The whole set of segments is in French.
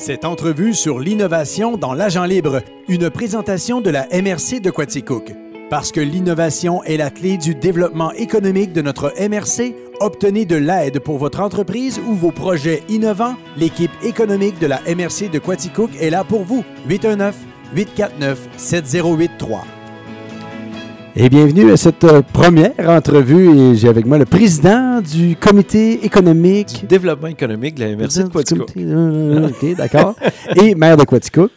Cette entrevue sur l'innovation dans l'agent libre, une présentation de la MRC de Quaticook. Parce que l'innovation est la clé du développement économique de notre MRC, obtenez de l'aide pour votre entreprise ou vos projets innovants. L'équipe économique de la MRC de Quaticook est là pour vous. 819 849 7083. Et bienvenue à cette euh, première entrevue. Et j'ai avec moi le président du comité économique. Du développement économique de la MRC de Quaticook. Euh, OK, d'accord. et maire de Quaticook.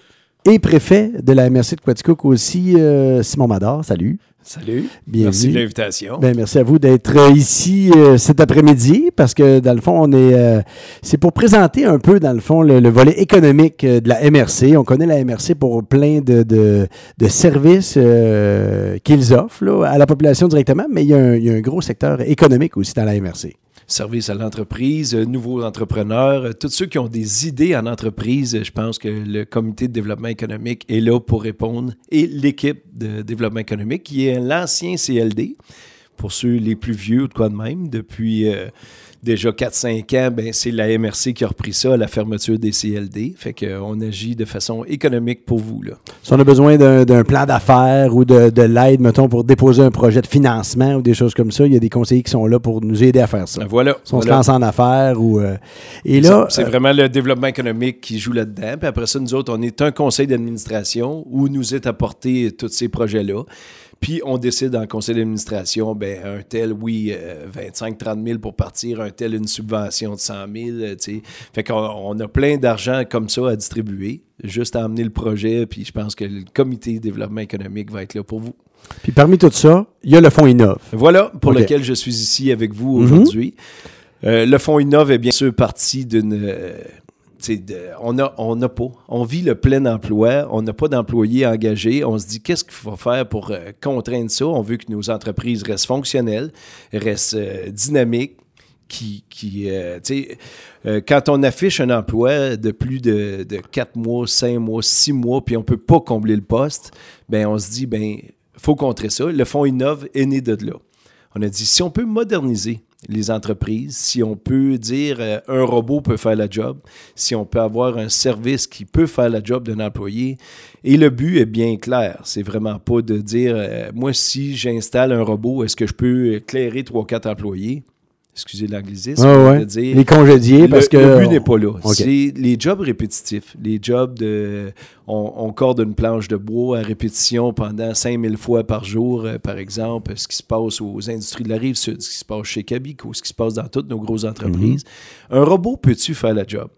Et préfet de la MRC de Quaticook aussi, euh, Simon Mador. Salut. Salut. Bienvenue. Merci de l'invitation. Ben, merci à vous d'être euh, ici euh, cet après-midi parce que dans le fond, on est euh, c'est pour présenter un peu dans le fond le, le volet économique de la MRC. On connaît la MRC pour plein de, de, de services euh, qu'ils offrent là, à la population directement, mais il y, a un, il y a un gros secteur économique aussi dans la MRC. Service à l'entreprise, euh, nouveaux entrepreneurs, euh, tous ceux qui ont des idées en entreprise, je pense que le comité de développement économique est là pour répondre et l'équipe de développement économique qui est l'ancien CLD pour ceux les plus vieux ou de quoi de même depuis euh, déjà 4-5 ans, ben, c'est la MRC qui a repris ça, la fermeture des CLD. Fait qu'on agit de façon économique pour vous. Là. Si on a besoin d'un plan d'affaires ou de, de l'aide, mettons, pour déposer un projet de financement ou des choses comme ça, il y a des conseillers qui sont là pour nous aider à faire ça. Voilà. Si on se lance en affaires ou. euh, et C'est- là. c'est euh, vraiment le développement économique qui joue là-dedans. Puis après ça, nous autres, on est un conseil d'administration où nous est apporté tous ces projets-là. Puis on décide en conseil d'administration, ben un tel, oui, 25-30 000 pour partir, un tel, une subvention de 100 000. euh, tu sais. Fait qu'on on a plein d'argent comme ça à distribuer, juste à amener le projet. Puis je pense que le comité de développement économique va être là pour vous. Puis parmi tout ça, il y a le fonds Innov. Voilà pour lequel je suis ici avec vous Mhm. aujourd'hui. Euh, le Fonds Innov est bien sûr parti d'une. euh, on n'a pas. On vit le plein emploi. On n'a pas d'employés engagés. On se dit qu'est-ce qu'il faut faire pour euh, contraindre ça? On veut que nos entreprises restent fonctionnelles, restent euh, dynamiques. Qui, qui euh, quand on affiche un emploi de plus de, de 4 mois, 5 mois, 6 mois, puis on ne peut pas combler le poste, ben on se dit, ben faut contrer ça. Le Fonds Innov est né de là. On a dit, si on peut moderniser les entreprises, si on peut dire euh, un robot peut faire la job, si on peut avoir un service qui peut faire la job d'un employé, et le but est bien clair. C'est vraiment pas de dire, euh, moi, si j'installe un robot, est-ce que je peux éclairer trois, quatre employés? Excusez l'anglicisme. Ah ouais. de dire, Les congédiés, le, parce que. le but n'est pas là. C'est les jobs répétitifs. Les jobs de. On, on corde une planche de bois à répétition pendant 5000 fois par jour, euh, par exemple. Ce qui se passe aux industries de la rive sud, ce qui se passe chez Cabico, ce qui se passe dans toutes nos grosses entreprises. Mhm. Un robot peut-tu faire la job?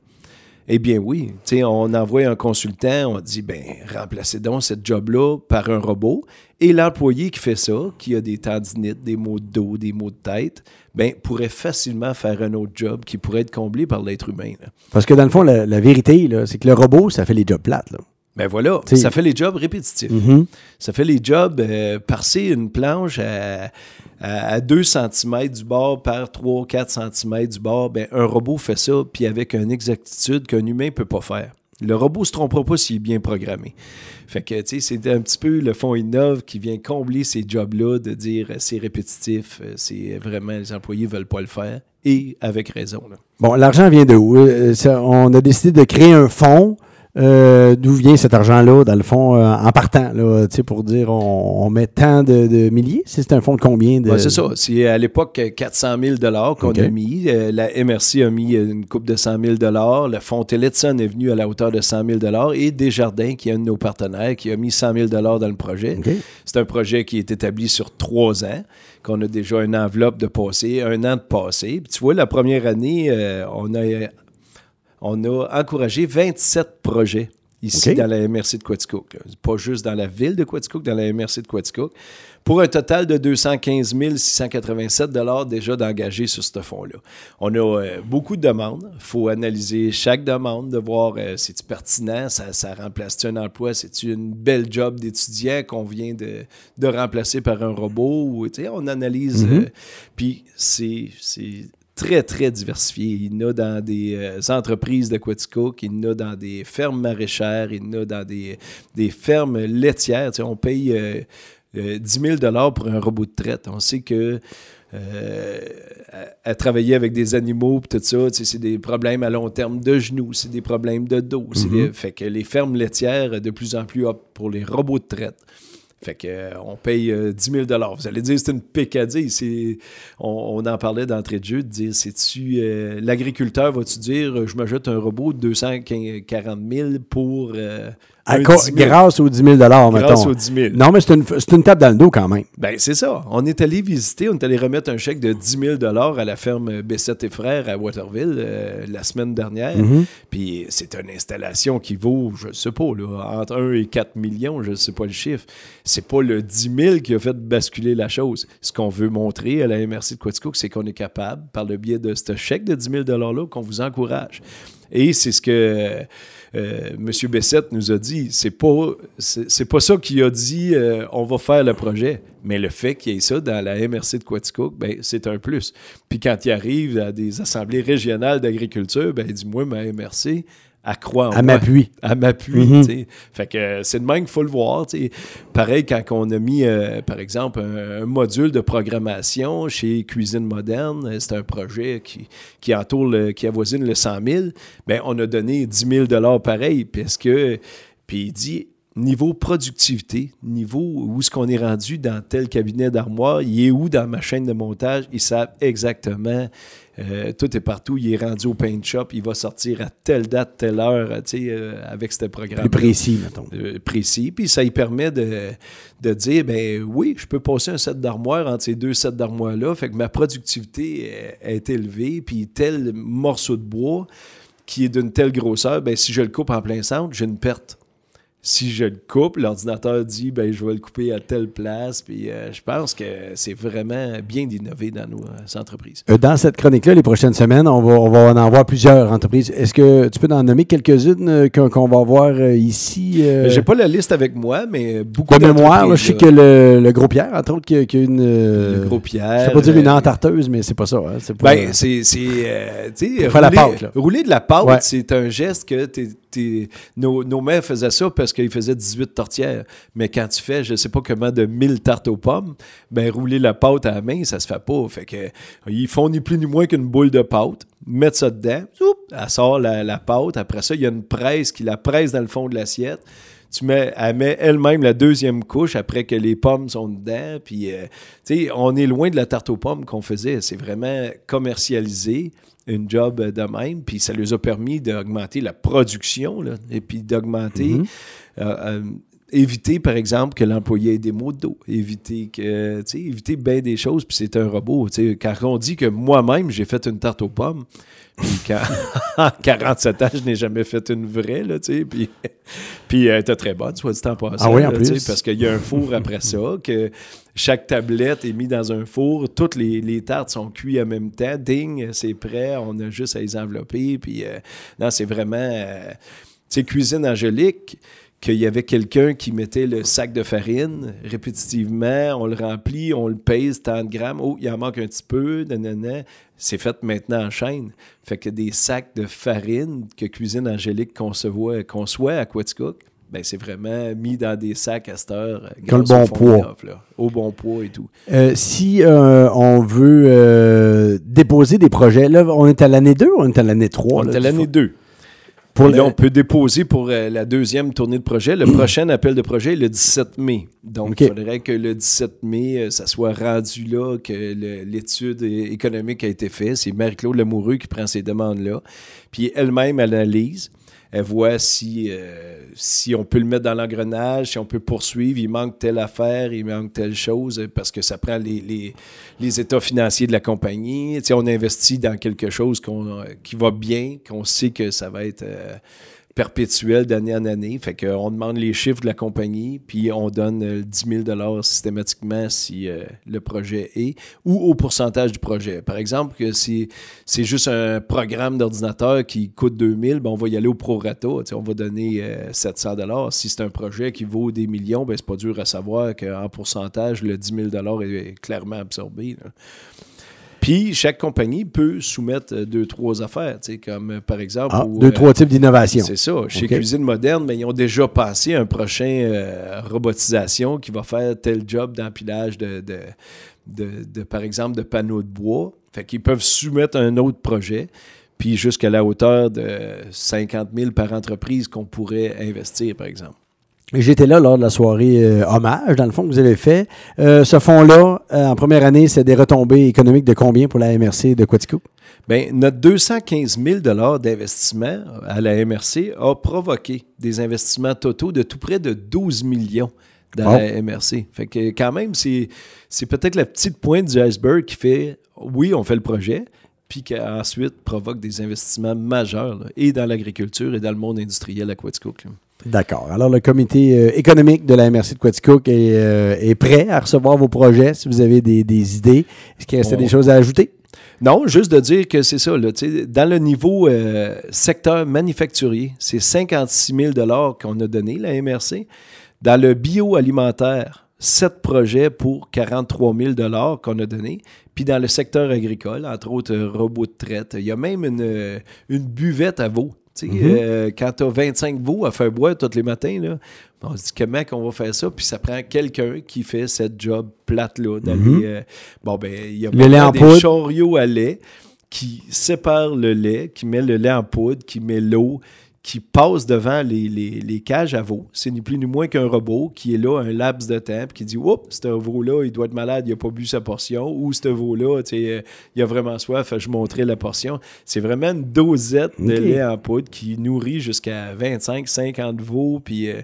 Eh bien oui, on envoie un consultant, on dit, ben remplacez donc cette job-là par un robot. Et l'employé qui fait ça, qui a des tendinites, des maux de dos, des maux de tête, ben pourrait facilement faire un autre job qui pourrait être comblé par l'être humain. Parce que dans le fond, la, vérité, c'est que le robot, ça fait les jobs plates. Ben voilà, T'sais- ça fait les jobs répétitifs. Mhm. Ça fait les jobs, euh, parser une planche à, à, à 2 cm du bord par 3-4 cm du bord, ben, un robot fait ça, puis avec une exactitude qu'un humain ne peut pas faire. Le robot ne se trompera pas s'il est bien programmé. Fait que, tu sais, c'est un petit peu le fonds Innov qui vient combler ces jobs-là, de dire euh, c'est répétitif, euh, c'est vraiment, les employés ne veulent pas le faire, et avec raison. là. Bon, l'argent vient de où? Euh, ça- on a décidé de créer un fonds. Euh, D'où vient cet argent-là, dans le fond, euh, en partant, là, tu sais, pour dire on, on met tant de, de milliers? C'est un fonds de combien? De... Ouais, c'est ça. C'est à l'époque euh, 400 000 qu'on a mis. Euh, la MRC a mis euh, une coupe de 100 000 Le fonds Télétson est venu à la hauteur de 100 000 Et Desjardins, qui est un de nos partenaires, qui a mis 100 000 dans le projet. C'est un projet qui est établi sur trois ans, qu'on a déjà une enveloppe de passé, un an de passé. Puis tu vois, la première année, euh, on, a, on a encouragé 27 projets ici dans la MRC de Quaticook. là. Pas juste dans la ville de Quaticook, dans la MRC de Quaticook. Pour un total de 215 687 déjà d'engagés sur ce fonds-là. On a euh, beaucoup de demandes. Il faut analyser chaque demande, de voir euh, si c'est pertinent, ça, ça remplace-tu un emploi, c'est-tu une belle job d'étudiant qu'on vient de, de remplacer par un robot. Ou, on analyse. Mhm. euh, Puis c'est très, très diversifié. Il y en a dans des euh, entreprises de Quaticook, il y en a dans des fermes maraîchères, il y en a dans des, des fermes laitières. Tu sais, on paye euh, euh, 10 000 pour un robot de traite. On sait que à, travailler avec des animaux, tout ça. C'est des problèmes à long terme de genoux, c'est des problèmes de dos. Mm-hmm. fait que les fermes laitières, de plus en plus, pour les robots de traite. Fait qu'on euh, paye 10 euh, 000 Vous allez dire c'est une pécadille. On, on, en parlait d'entrée de jeu, de dire c'est-tu. Euh, l'agriculteur va-tu dire je m'ajoute un robot de 240 000 pour grâce aux 10 000 mettons. Grâce aux 10 000 Non, mais c'est une, une, tape dans le dos quand même. Ben, c'est ça. On est allé visiter, on est allé remettre un chèque de 10 000 à la ferme B7 et Frères à Waterville euh, la semaine dernière. Mm-hmm. Puis c'est une installation qui vaut, je ne sais pas, là, entre 1 et 4 millions, je ne sais pas le chiffre. C'est pas le 10 000 qui a fait basculer la chose. Ce qu'on veut montrer à la MRC de Quaticook, c'est qu'on est capable, par le biais de ce chèque de 10 000 $-là, qu'on vous encourage. Et c'est ce que euh, M. Bessette nous a dit. C'est pas, pas ça qu'il a dit euh, on va faire le projet. Mais le fait qu'il y ait ça dans la MRC de Quaticook, ben, c'est un plus. Puis quand il arrive à des assemblées régionales d'agriculture, ben, il dit Moi, ma MRC, à croire à m'appuie. À m'appuie. Mhm. Fait que c'est de même qu'il faut le voir. Pareil, quand on a mis, euh, par exemple, un, module de programmation chez Cuisine Moderne, c'est un projet qui, qui entoure, le, qui avoisine le 100 000, bien, on a donné 10 000 pareil, parce que, puis il dit, niveau productivité, niveau où est-ce qu'on est rendu dans tel cabinet d'armoire, il est où dans ma chaîne de montage, ils savent exactement euh, tout est partout. Il est rendu au paint shop. Il va sortir à telle date, telle heure, tu sais, euh, avec ce programme. Plus précis, mettons. Euh, précis. Puis ça lui permet de, de, dire, ben oui, je peux passer un set d'armoire entre ces deux sets d'armoires-là. Fait que ma productivité est, élevée. Puis tel morceau de bois qui est d'une telle grosseur, ben si je le coupe en plein centre, j'ai une perte si je le coupe, l'ordinateur dit ben je vais le couper à telle place. Puis euh, je pense que c'est vraiment bien d'innover dans nos euh, entreprises. Euh, dans cette chronique-là, les prochaines semaines, on va, on va en avoir plusieurs entreprises. Est-ce que tu peux en nommer quelques-unes qu'on va voir ici? Ben, j'ai pas la liste avec moi, mais beaucoup de mémoire, je sais que le, Gros Pierre, entre autres, qui a, une. le Gros Pierre. Je ne pas dire une entarteuse, mais c'est pas ça. Hein, c'est ben, c'est. rouler, la pâte. Rouler de la pâte, c'est un geste que tu nos, nos, mères faisaient ça parce qu'ils faisaient 18 tortières. Mais quand tu fais, je sais pas comment, de 1000 tartes aux pommes, ben rouler la pâte à la main, ça se fait pas. Fait que, ils font ni plus ni moins qu'une boule de pâte, mettre ça dedans, elle sort la, pâte. Après ça, il y a une presse qui la presse dans le fond de l'assiette tu mets, elle met elle-même la deuxième couche après que les pommes sont dedans. Puis, euh, tu sais, on est loin de la tarte aux pommes qu'on faisait. C'est vraiment commercialisé une job de même, puis ça leur a permis d'augmenter la production, et puis d'augmenter, mhm. euh, euh, éviter par exemple que l'employé ait des maux de dos, éviter que, tu sais, éviter bien des choses, puis c'est un robot, tu sais, quand on dit que moi-même j'ai fait une tarte aux pommes, puis en 47 ans, je n'ai jamais fait une vraie, là, tu sais. Puis, puis elle était très bonne, soit dit en passant. Ah oui, en plus. Parce qu'il y a un four après ça, que chaque tablette est mise dans un four. Toutes les, tartes sont cuites en même temps. Ding, c'est prêt. On a juste à les envelopper. Puis, euh, non, c'est vraiment... Euh, tu sais, cuisine angélique qu'il y avait quelqu'un qui mettait le sac de farine répétitivement, on le remplit, on le pèse tant de grammes, oh, il en manque un petit peu, nanana. C'est fait maintenant en chaîne. Fait que des sacs de farine que Cuisine Angélique conçoit, conçoit à Quaticook, ben c'est vraiment mis dans des sacs à cette heure. le bon poids. au bon poids et tout. Euh, si euh, on veut euh, déposer des projets, là, on est à l'année 2 ou on est à l'année 3? On est à l'année 2 on peut déposer pour euh, la deuxième tournée de projet. Le prochain appel de projet est le 17 mai. Donc, il faudrait que le 17 mai, euh, ça soit rendu là, que l'étude économique a été faite. C'est Marie-Claude Lamoureux qui prend ces demandes-là. Puis elle-même analyse elle voit si, euh, si on peut le mettre dans l'engrenage, si on peut poursuivre, il manque telle affaire, il manque telle chose, parce que ça prend les, les, états financiers de la compagnie. Tu on investit dans quelque chose qui va bien, qu'on sait que ça va être... Euh, perpétuel d'année en année. Fait qu'on demande les chiffres de la compagnie, puis on donne 10 euh, 000 systématiquement si euh, le projet est, ou au pourcentage du projet. Par exemple, si c'est juste un programme d'ordinateur qui coûte 2 000, ben on va y aller au prorata. On va donner 700 euh, Si c'est un projet qui vaut des millions, ben c'est pas dur à savoir qu'en pourcentage, le 10 000 est clairement absorbé. Puis, chaque compagnie peut soumettre euh, deux, trois affaires, comme euh, par exemple... Ah, deux, trois euh, types d'innovation. C'est ça. Chez Cuisine Moderne, mais ils ont déjà passé un prochain robotisation qui va faire tel job d'empilage de, de, par exemple, de panneaux de bois. Fait qu'ils peuvent soumettre un autre projet, puis jusqu'à la hauteur de 50 000 par entreprise qu'on pourrait investir, par exemple. J'étais là lors de la soirée euh, hommage, dans le fond, que vous avez fait. Euh, ce fonds-là, euh, en première année, c'est des retombées économiques de combien pour la MRC de Quatico? Bien, notre 215 000 d'investissement à la MRC a provoqué des investissements totaux de tout près de 12 millions dans la MRC. Fait que quand même, c'est, peut-être la petite pointe du iceberg qui fait, oui, on fait le projet, puis qui ensuite provoque des investissements majeurs, et dans l'agriculture et dans le monde industriel à Quaticook. D'accord. Alors, le comité euh, économique de la MRC de Quaticook euh, est, prêt à recevoir vos projets si vous avez des, idées. Est-ce qu'il reste des choses à ajouter? Non, juste de dire que c'est ça. Là, dans le niveau euh, secteur manufacturier, c'est 56 000 qu'on a donné, la MRC. Dans le bioalimentaire, 7 projets pour 43 000 qu'on a donné. Puis dans le secteur agricole, entre autres robots de traite, il y a même une, une buvette à veau Mm-hmm. Euh, quand tu as 25 veaux à faire boire tous les matins, là, on se dit comment on va faire ça? Puis ça prend quelqu'un qui fait cette job plate-là. Mm-hmm. Euh, bon, ben, il y a des chariots à lait qui séparent le lait, qui met le lait en poudre, qui met l'eau, qui passe devant les, cages à veaux. C'est ni plus ni moins qu'un robot qui est là un laps de temps qui dit Oups, ce veau-là, il doit être malade, il n'a pas bu sa portion. Ou ce veau-là, euh, il a vraiment soif, je montrer la portion. C'est vraiment une dosette de lait en poudre qui nourrit jusqu'à 25, 50 veaux. Puis. Euh,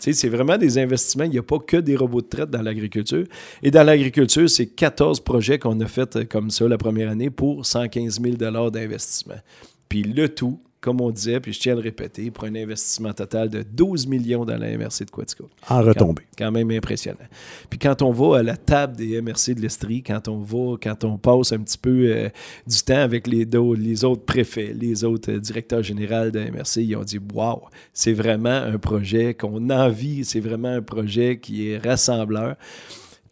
c'est vraiment des investissements. Il n'y a pas que des robots de traite dans l'agriculture. Et dans l'agriculture, c'est 14 projets qu'on a fait euh, comme ça la première année pour 115 000 d'investissement. Puis le tout comme on disait, puis je tiens à le répéter, pour un investissement total de 12 millions dans la MRC de Quatico. En retombée. Quand, même impressionnant. Puis quand on va à la table des MRC de l'Estrie, quand on va, quand on passe un petit peu euh, du temps avec les, les autres préfets, les autres euh, directeurs généraux de la MRC, ils ont dit Waouh, c'est vraiment un projet qu'on envie, c'est vraiment un projet qui est rassembleur.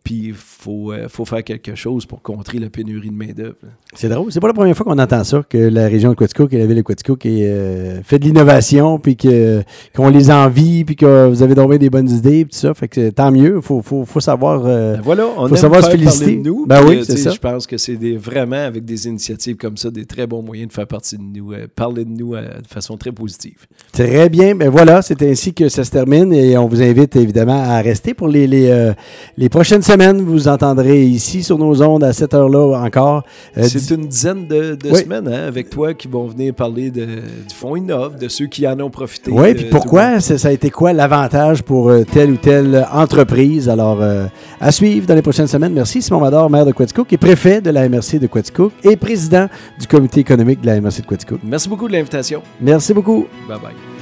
Puis il faut, euh, faut faire quelque chose pour contrer la pénurie de main-d'œuvre. C'est drôle. C'est pas la première fois qu'on entend ça, que la région de Quaticook et la ville de Quaticook euh, fait de l'innovation, puis qu'on les envie, puis que vous avez donné des bonnes idées, tout ça. Fait que tant mieux. Il faut, faut, faut, savoir, euh, ben voilà, on faut savoir se féliciter. De nous, ben oui, c'est ça. Je pense que c'est vraiment avec des initiatives comme ça, des très bons moyens de faire partie de nous, parler de nous de façon très positive. Très bien. Ben voilà, c'est ainsi que ça se termine et on vous invite évidemment à rester pour les, les, les prochaines semaines vous entendrez ici sur nos ondes à cette heure-là encore. Euh, c'est une dizaine de, semaines hein, avec toi qui vont venir parler de, du Fonds Innov, de ceux qui en ont profité. Oui, puis pourquoi? Ça, a été quoi l'avantage pour euh, telle ou telle entreprise? Alors, euh, à suivre dans les prochaines semaines. Merci Simon Mador, maire de Quaticook et préfet de la MRC de Quaticook et président du comité économique de la MRC de Quaticook. Merci beaucoup de l'invitation. Merci beaucoup. Bye bye.